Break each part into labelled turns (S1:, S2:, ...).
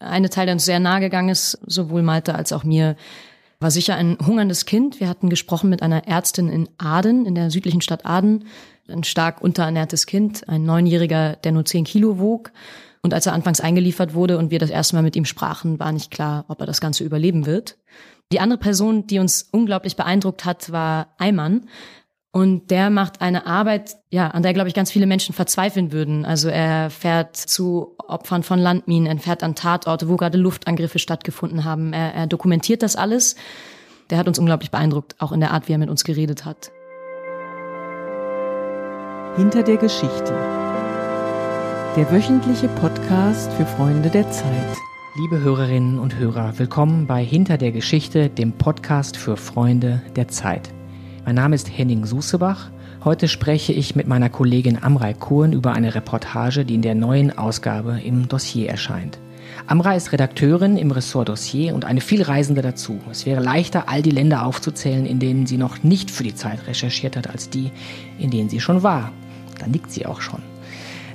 S1: eine Teil, der uns sehr nahe gegangen ist, sowohl Malte als auch mir, war sicher ein hungerndes Kind. Wir hatten gesprochen mit einer Ärztin in Aden, in der südlichen Stadt Aden. Ein stark unterernährtes Kind, ein Neunjähriger, der nur zehn Kilo wog. Und als er anfangs eingeliefert wurde und wir das erste Mal mit ihm sprachen, war nicht klar, ob er das Ganze überleben wird. Die andere Person, die uns unglaublich beeindruckt hat, war Ayman. Und der macht eine Arbeit, ja, an der, glaube ich, ganz viele Menschen verzweifeln würden. Also er fährt zu Opfern von Landminen, er fährt an Tatorte, wo gerade Luftangriffe stattgefunden haben. Er, er dokumentiert das alles. Der hat uns unglaublich beeindruckt, auch in der Art, wie er mit uns geredet hat.
S2: Hinter der Geschichte. Der wöchentliche Podcast für Freunde der Zeit.
S3: Liebe Hörerinnen und Hörer, willkommen bei Hinter der Geschichte, dem Podcast für Freunde der Zeit. Mein Name ist Henning Susebach. Heute spreche ich mit meiner Kollegin Amrei Kuhn über eine Reportage, die in der neuen Ausgabe im Dossier erscheint. Amra ist Redakteurin im Ressort Dossier und eine vielreisende dazu. Es wäre leichter, all die Länder aufzuzählen, in denen sie noch nicht für die Zeit recherchiert hat, als die, in denen sie schon war. Da liegt sie auch schon.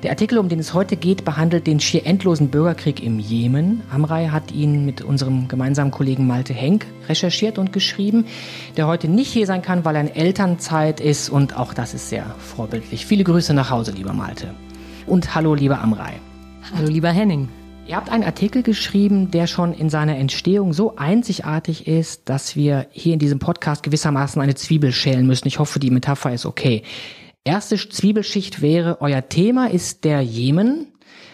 S3: Der Artikel, um den es heute geht, behandelt den schier endlosen Bürgerkrieg im Jemen. Amrei hat ihn mit unserem gemeinsamen Kollegen Malte Henk recherchiert und geschrieben, der heute nicht hier sein kann, weil er in Elternzeit ist und auch das ist sehr vorbildlich. Viele Grüße nach Hause, lieber Malte. Und hallo, lieber Amrei.
S1: Hallo, lieber Henning.
S3: Ihr habt einen Artikel geschrieben, der schon in seiner Entstehung so einzigartig ist, dass wir hier in diesem Podcast gewissermaßen eine Zwiebel schälen müssen. Ich hoffe, die Metapher ist okay. Erste Zwiebelschicht wäre, euer Thema ist der Jemen,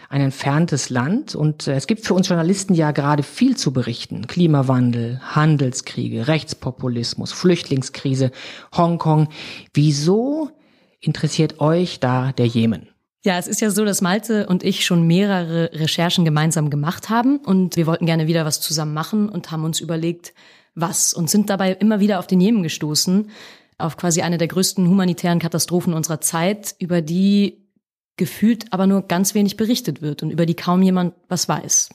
S3: ein entferntes Land und äh, es gibt für uns Journalisten ja gerade viel zu berichten. Klimawandel, Handelskriege, Rechtspopulismus, Flüchtlingskrise, Hongkong. Wieso interessiert euch da der Jemen?
S1: Ja, es ist ja so, dass Malte und ich schon mehrere Recherchen gemeinsam gemacht haben und wir wollten gerne wieder was zusammen machen und haben uns überlegt, was und sind dabei immer wieder auf den Jemen gestoßen, auf quasi eine der größten humanitären Katastrophen unserer Zeit, über die gefühlt aber nur ganz wenig berichtet wird und über die kaum jemand was weiß.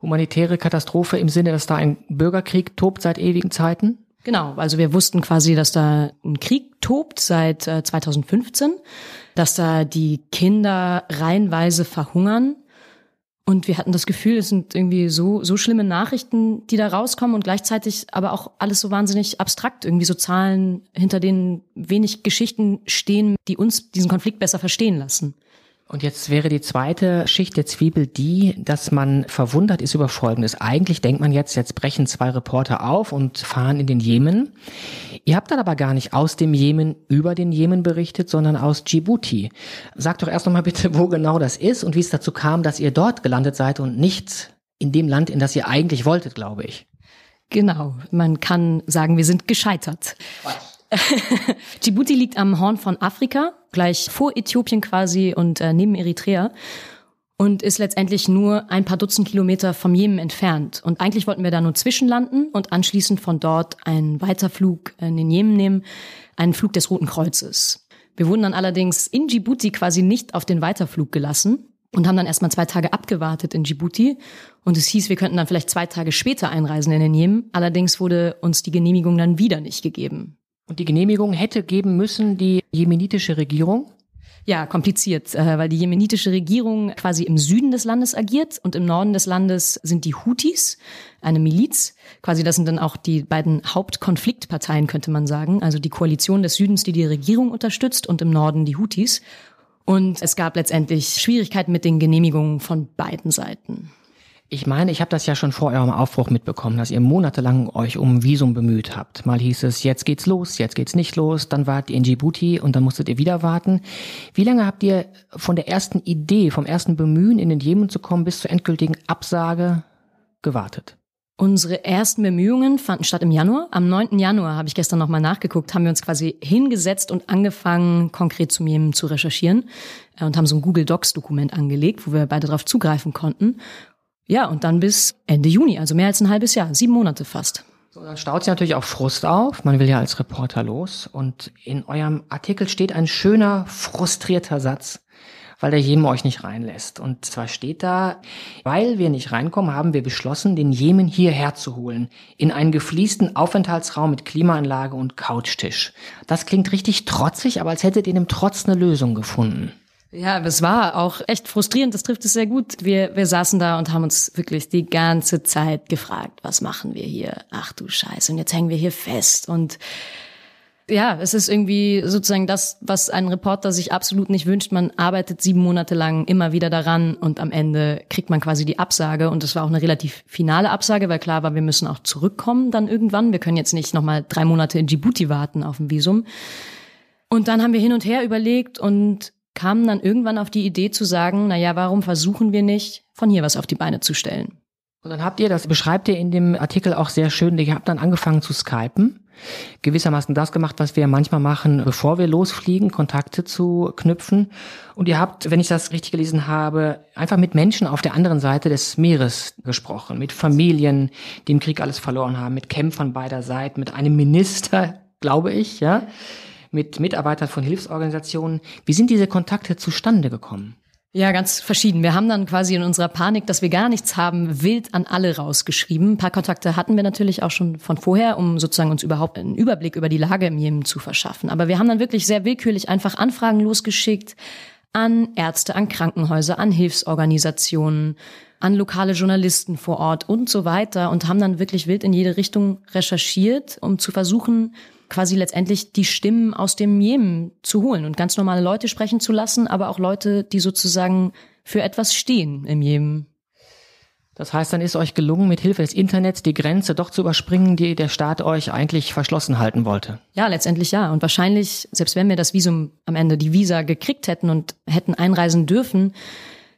S3: Humanitäre Katastrophe im Sinne, dass da ein Bürgerkrieg tobt seit ewigen Zeiten?
S1: Genau, also wir wussten quasi, dass da ein Krieg tobt seit 2015, äh, dass da die Kinder reihenweise verhungern und wir hatten das Gefühl, es sind irgendwie so, so schlimme Nachrichten, die da rauskommen und gleichzeitig aber auch alles so wahnsinnig abstrakt, irgendwie so Zahlen, hinter denen wenig Geschichten stehen, die uns diesen Konflikt besser verstehen lassen.
S3: Und jetzt wäre die zweite Schicht der Zwiebel die, dass man verwundert ist über Folgendes. Eigentlich denkt man jetzt, jetzt brechen zwei Reporter auf und fahren in den Jemen. Ihr habt dann aber gar nicht aus dem Jemen über den Jemen berichtet, sondern aus Djibouti. Sagt doch erst nochmal bitte, wo genau das ist und wie es dazu kam, dass ihr dort gelandet seid und nicht in dem Land, in das ihr eigentlich wolltet, glaube ich.
S1: Genau. Man kann sagen, wir sind gescheitert. Djibouti liegt am Horn von Afrika, gleich vor Äthiopien quasi und äh, neben Eritrea und ist letztendlich nur ein paar Dutzend Kilometer vom Jemen entfernt. Und eigentlich wollten wir da nur zwischenlanden und anschließend von dort einen Weiterflug in den Jemen nehmen, einen Flug des Roten Kreuzes. Wir wurden dann allerdings in Djibouti quasi nicht auf den Weiterflug gelassen und haben dann erstmal zwei Tage abgewartet in Djibouti. Und es hieß, wir könnten dann vielleicht zwei Tage später einreisen in den Jemen. Allerdings wurde uns die Genehmigung dann wieder nicht gegeben.
S3: Und die Genehmigung hätte geben müssen die jemenitische Regierung?
S1: Ja, kompliziert, äh, weil die jemenitische Regierung quasi im Süden des Landes agiert und im Norden des Landes sind die Houthis, eine Miliz. Quasi das sind dann auch die beiden Hauptkonfliktparteien, könnte man sagen. Also die Koalition des Südens, die die Regierung unterstützt und im Norden die Houthis. Und es gab letztendlich Schwierigkeiten mit den Genehmigungen von beiden Seiten.
S3: Ich meine, ich habe das ja schon vor eurem Aufbruch mitbekommen, dass ihr monatelang euch um Visum bemüht habt. Mal hieß es, jetzt geht's los, jetzt geht's nicht los, dann wart ihr in Djibouti und dann musstet ihr wieder warten. Wie lange habt ihr von der ersten Idee, vom ersten Bemühen, in den Jemen zu kommen, bis zur endgültigen Absage gewartet?
S1: Unsere ersten Bemühungen fanden statt im Januar. Am 9. Januar, habe ich gestern nochmal nachgeguckt, haben wir uns quasi hingesetzt und angefangen, konkret zum Jemen zu recherchieren äh, und haben so ein Google Docs Dokument angelegt, wo wir beide darauf zugreifen konnten. Ja, und dann bis Ende Juni, also mehr als ein halbes Jahr, sieben Monate fast.
S3: So, dann staut sich natürlich auch Frust auf. Man will ja als Reporter los. Und in eurem Artikel steht ein schöner, frustrierter Satz, weil der Jemen euch nicht reinlässt. Und zwar steht da, weil wir nicht reinkommen, haben wir beschlossen, den Jemen hierher zu holen. In einen gefliesten Aufenthaltsraum mit Klimaanlage und Couchtisch. Das klingt richtig trotzig, aber als hättet ihr dem Trotz eine Lösung gefunden.
S1: Ja, es war auch echt frustrierend, das trifft es sehr gut. Wir, wir saßen da und haben uns wirklich die ganze Zeit gefragt, was machen wir hier? Ach du Scheiße, und jetzt hängen wir hier fest und ja, es ist irgendwie sozusagen das, was ein Reporter sich absolut nicht wünscht. Man arbeitet sieben Monate lang immer wieder daran und am Ende kriegt man quasi die Absage. Und das war auch eine relativ finale Absage, weil klar war, wir müssen auch zurückkommen dann irgendwann. Wir können jetzt nicht nochmal drei Monate in Djibouti warten auf ein Visum. Und dann haben wir hin und her überlegt und kamen dann irgendwann auf die Idee zu sagen, na ja, warum versuchen wir nicht, von hier was auf die Beine zu stellen?
S3: Und dann habt ihr, das beschreibt ihr in dem Artikel auch sehr schön, ihr habt dann angefangen zu skypen gewissermaßen das gemacht, was wir manchmal machen, bevor wir losfliegen, Kontakte zu knüpfen. Und ihr habt, wenn ich das richtig gelesen habe, einfach mit Menschen auf der anderen Seite des Meeres gesprochen, mit Familien, die im Krieg alles verloren haben, mit Kämpfern beider Seiten, mit einem Minister, glaube ich, ja, mit Mitarbeitern von Hilfsorganisationen. Wie sind diese Kontakte zustande gekommen?
S1: Ja, ganz verschieden. Wir haben dann quasi in unserer Panik, dass wir gar nichts haben, wild an alle rausgeschrieben. Ein paar Kontakte hatten wir natürlich auch schon von vorher, um sozusagen uns überhaupt einen Überblick über die Lage im Jemen zu verschaffen. Aber wir haben dann wirklich sehr willkürlich einfach Anfragen losgeschickt an Ärzte, an Krankenhäuser, an Hilfsorganisationen, an lokale Journalisten vor Ort und so weiter und haben dann wirklich wild in jede Richtung recherchiert, um zu versuchen, quasi letztendlich die Stimmen aus dem Jemen zu holen und ganz normale Leute sprechen zu lassen, aber auch Leute, die sozusagen für etwas stehen im Jemen.
S3: Das heißt, dann ist euch gelungen, mit Hilfe des Internets die Grenze doch zu überspringen, die der Staat euch eigentlich verschlossen halten wollte.
S1: Ja, letztendlich ja. Und wahrscheinlich, selbst wenn wir das Visum am Ende die Visa gekriegt hätten und hätten einreisen dürfen,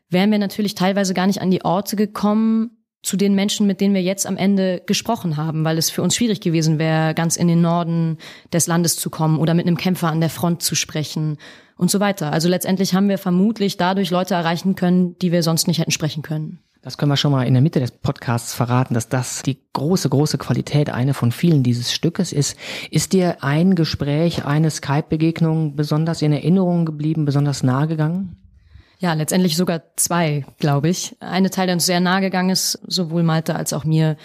S1: wären wir natürlich teilweise gar nicht an die Orte gekommen, zu den Menschen, mit denen wir jetzt am Ende gesprochen haben, weil es für uns schwierig gewesen wäre, ganz in den Norden des Landes zu kommen oder mit einem Kämpfer an der Front zu sprechen und so weiter. Also letztendlich haben wir vermutlich dadurch Leute erreichen können, die wir sonst nicht hätten sprechen können.
S3: Das können wir schon mal in der Mitte des Podcasts verraten, dass das die große, große Qualität, eine von vielen dieses Stückes ist. Ist dir ein Gespräch, eine Skype-Begegnung besonders in Erinnerung geblieben, besonders nahe gegangen?
S1: Ja, letztendlich sogar zwei, glaube ich. Eine Teil, der uns sehr nahe gegangen ist, sowohl Malte als auch mir,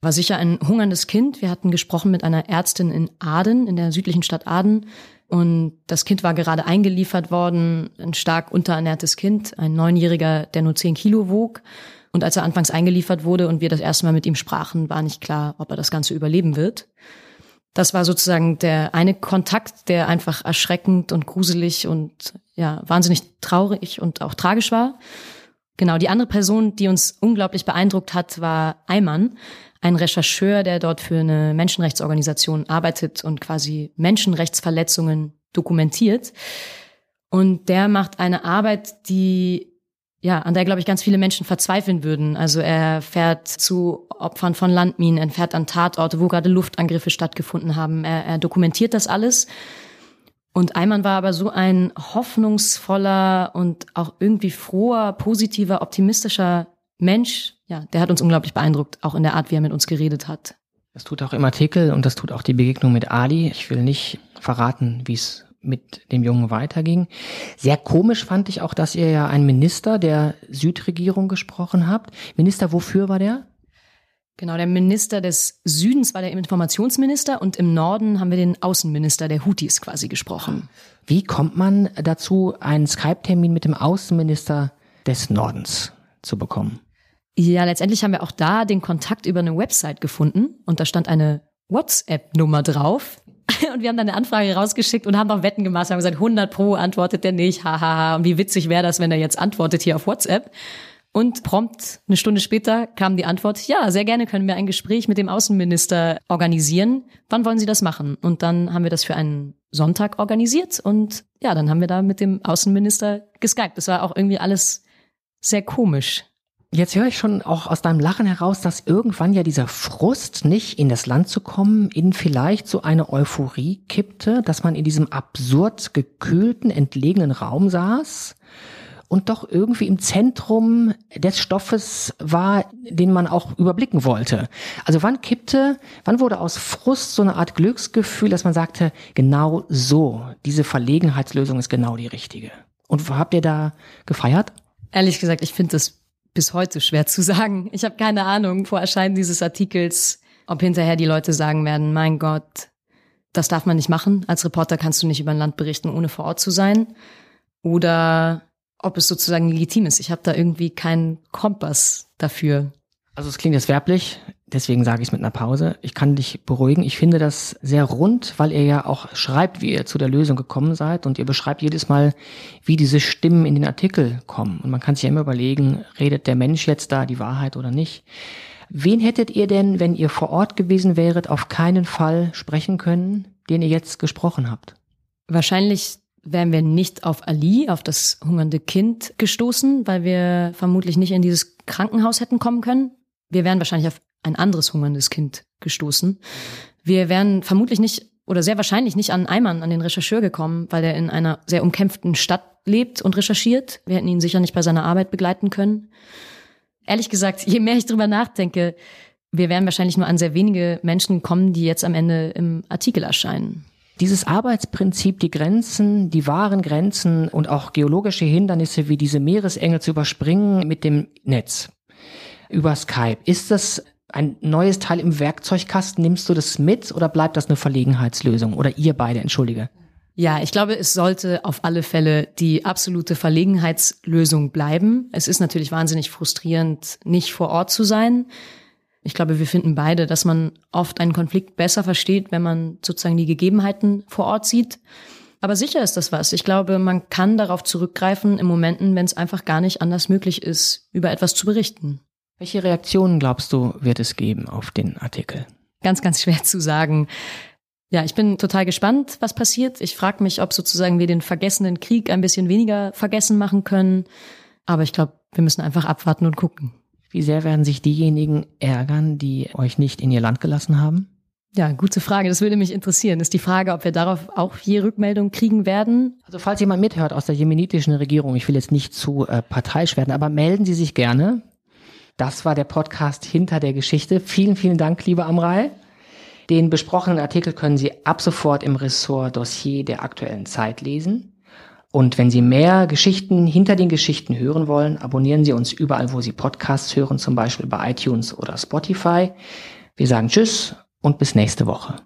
S1: war sicher ein hungerndes Kind. Wir hatten gesprochen mit einer Ärztin in Aden, in der südlichen Stadt Aden. Und das Kind war gerade eingeliefert worden, ein stark unterernährtes Kind, ein Neunjähriger, der nur zehn Kilo wog. Und als er anfangs eingeliefert wurde und wir das erste Mal mit ihm sprachen, war nicht klar, ob er das Ganze überleben wird. Das war sozusagen der eine Kontakt, der einfach erschreckend und gruselig und ja, wahnsinnig traurig und auch tragisch war. Genau, die andere Person, die uns unglaublich beeindruckt hat, war Eimann, ein Rechercheur, der dort für eine Menschenrechtsorganisation arbeitet und quasi Menschenrechtsverletzungen dokumentiert. Und der macht eine Arbeit, die ja, an der, glaube ich, ganz viele Menschen verzweifeln würden. Also er fährt zu Opfern von Landminen, er fährt an Tatorte, wo gerade Luftangriffe stattgefunden haben. Er, er dokumentiert das alles. Und Eimann war aber so ein hoffnungsvoller und auch irgendwie froher, positiver, optimistischer Mensch. Ja, der hat uns unglaublich beeindruckt, auch in der Art, wie er mit uns geredet hat.
S3: Das tut auch im Artikel und das tut auch die Begegnung mit Ali. Ich will nicht verraten, wie es mit dem Jungen weiterging. Sehr komisch fand ich auch, dass ihr ja einen Minister der Südregierung gesprochen habt. Minister, wofür war der?
S1: Genau, der Minister des Südens war der Informationsminister und im Norden haben wir den Außenminister der Houthis quasi gesprochen.
S3: Wie kommt man dazu, einen Skype-Termin mit dem Außenminister des Nordens zu bekommen?
S1: Ja, letztendlich haben wir auch da den Kontakt über eine Website gefunden und da stand eine WhatsApp-Nummer drauf, Und wir haben dann eine Anfrage rausgeschickt und haben noch Wetten gemacht. Haben gesagt, 100 pro antwortet der nicht, hahaha. Und wie witzig wäre das, wenn er jetzt antwortet hier auf WhatsApp. Und prompt eine Stunde später kam die Antwort, ja, sehr gerne können wir ein Gespräch mit dem Außenminister organisieren. Wann wollen Sie das machen? Und dann haben wir das für einen Sonntag organisiert und ja, dann haben wir da mit dem Außenminister geskypt. Das war auch irgendwie alles sehr komisch.
S3: Jetzt höre ich schon auch aus deinem Lachen heraus, dass irgendwann ja dieser Frust, nicht in das Land zu kommen, in vielleicht so eine Euphorie kippte, dass man in diesem absurd gekühlten, entlegenen Raum saß und doch irgendwie im Zentrum des Stoffes war, den man auch überblicken wollte. Also wann kippte, wann wurde aus Frust so eine Art Glücksgefühl, dass man sagte, genau so, diese Verlegenheitslösung ist genau die richtige. Und habt ihr da gefeiert?
S1: Ehrlich gesagt, ich finde das bis heute schwer zu sagen. Ich habe keine Ahnung vor Erscheinen dieses Artikels, ob hinterher die Leute sagen werden, mein Gott, das darf man nicht machen. Als Reporter kannst du nicht über ein Land berichten, ohne vor Ort zu sein. oder ob es sozusagen legitim ist. Ich habe da irgendwie keinen Kompass dafür.
S3: Also es klingt jetzt werblich, deswegen sage ich es mit einer Pause. Ich kann dich beruhigen. Ich finde das sehr rund, weil ihr ja auch schreibt, wie ihr zu der Lösung gekommen seid und ihr beschreibt jedes Mal, wie diese Stimmen in den Artikel kommen. Und man kann sich ja immer überlegen, redet der Mensch jetzt da die Wahrheit oder nicht. Wen hättet ihr denn, wenn ihr vor Ort gewesen wäret, auf keinen Fall sprechen können, den ihr jetzt gesprochen habt?
S1: Wahrscheinlich wären wir nicht auf Ali, auf das hungernde Kind gestoßen, weil wir vermutlich nicht in dieses Krankenhaus hätten kommen können. Wir wären wahrscheinlich auf ein anderes hungerndes Kind gestoßen. Wir wären vermutlich nicht oder sehr wahrscheinlich nicht an Eimann, an den Rechercheur gekommen, weil er in einer sehr umkämpften Stadt lebt und recherchiert. Wir hätten ihn sicher nicht bei seiner Arbeit begleiten können ehrlich gesagt, je mehr ich drüber nachdenke, wir werden wahrscheinlich nur an sehr wenige Menschen kommen, die jetzt am Ende im Artikel erscheinen.
S3: Dieses Arbeitsprinzip, die Grenzen, die wahren Grenzen und auch geologische Hindernisse wie diese Meeresenge zu überspringen mit dem Netz über Skype, ist das ein neues Teil im Werkzeugkasten? Nimmst du das mit oder bleibt das eine Verlegenheitslösung? Oder ihr beide, entschuldige?
S1: Ja, ich glaube, es sollte auf alle Fälle die absolute Verlegenheitslösung bleiben. Es ist natürlich wahnsinnig frustrierend, nicht vor Ort zu sein. Ich glaube, wir finden beide, dass man oft einen Konflikt besser versteht, wenn man sozusagen die Gegebenheiten vor Ort sieht. Aber sicher ist das was. Ich glaube, man kann darauf zurückgreifen in Momenten, wenn es einfach gar nicht anders möglich ist, über etwas zu berichten.
S3: Welche Reaktionen glaubst du, wird es geben auf den Artikel?
S1: Ganz, ganz schwer zu sagen. Ja, ich bin total gespannt, was passiert. Ich frage mich, ob sozusagen wir den vergessenen Krieg ein bisschen weniger vergessen machen können. Aber ich glaube, wir müssen einfach abwarten und gucken.
S3: Wie sehr werden sich diejenigen ärgern, die euch nicht in ihr Land gelassen haben?
S1: Ja, gute Frage. Das würde mich interessieren. Ist die Frage, ob wir darauf auch je Rückmeldung kriegen werden?
S3: Also falls jemand mithört aus der jemenitischen Regierung, ich will jetzt nicht zu äh, parteiisch werden, aber melden Sie sich gerne. Das war der Podcast hinter der Geschichte. Vielen, vielen Dank, liebe Amrei. Den besprochenen Artikel können Sie ab sofort im Ressort Dossier der aktuellen Zeit lesen. Und wenn Sie mehr Geschichten hinter den Geschichten hören wollen, abonnieren Sie uns überall, wo Sie Podcasts hören, zum Beispiel bei iTunes oder Spotify. Wir sagen Tschüss und bis nächste Woche.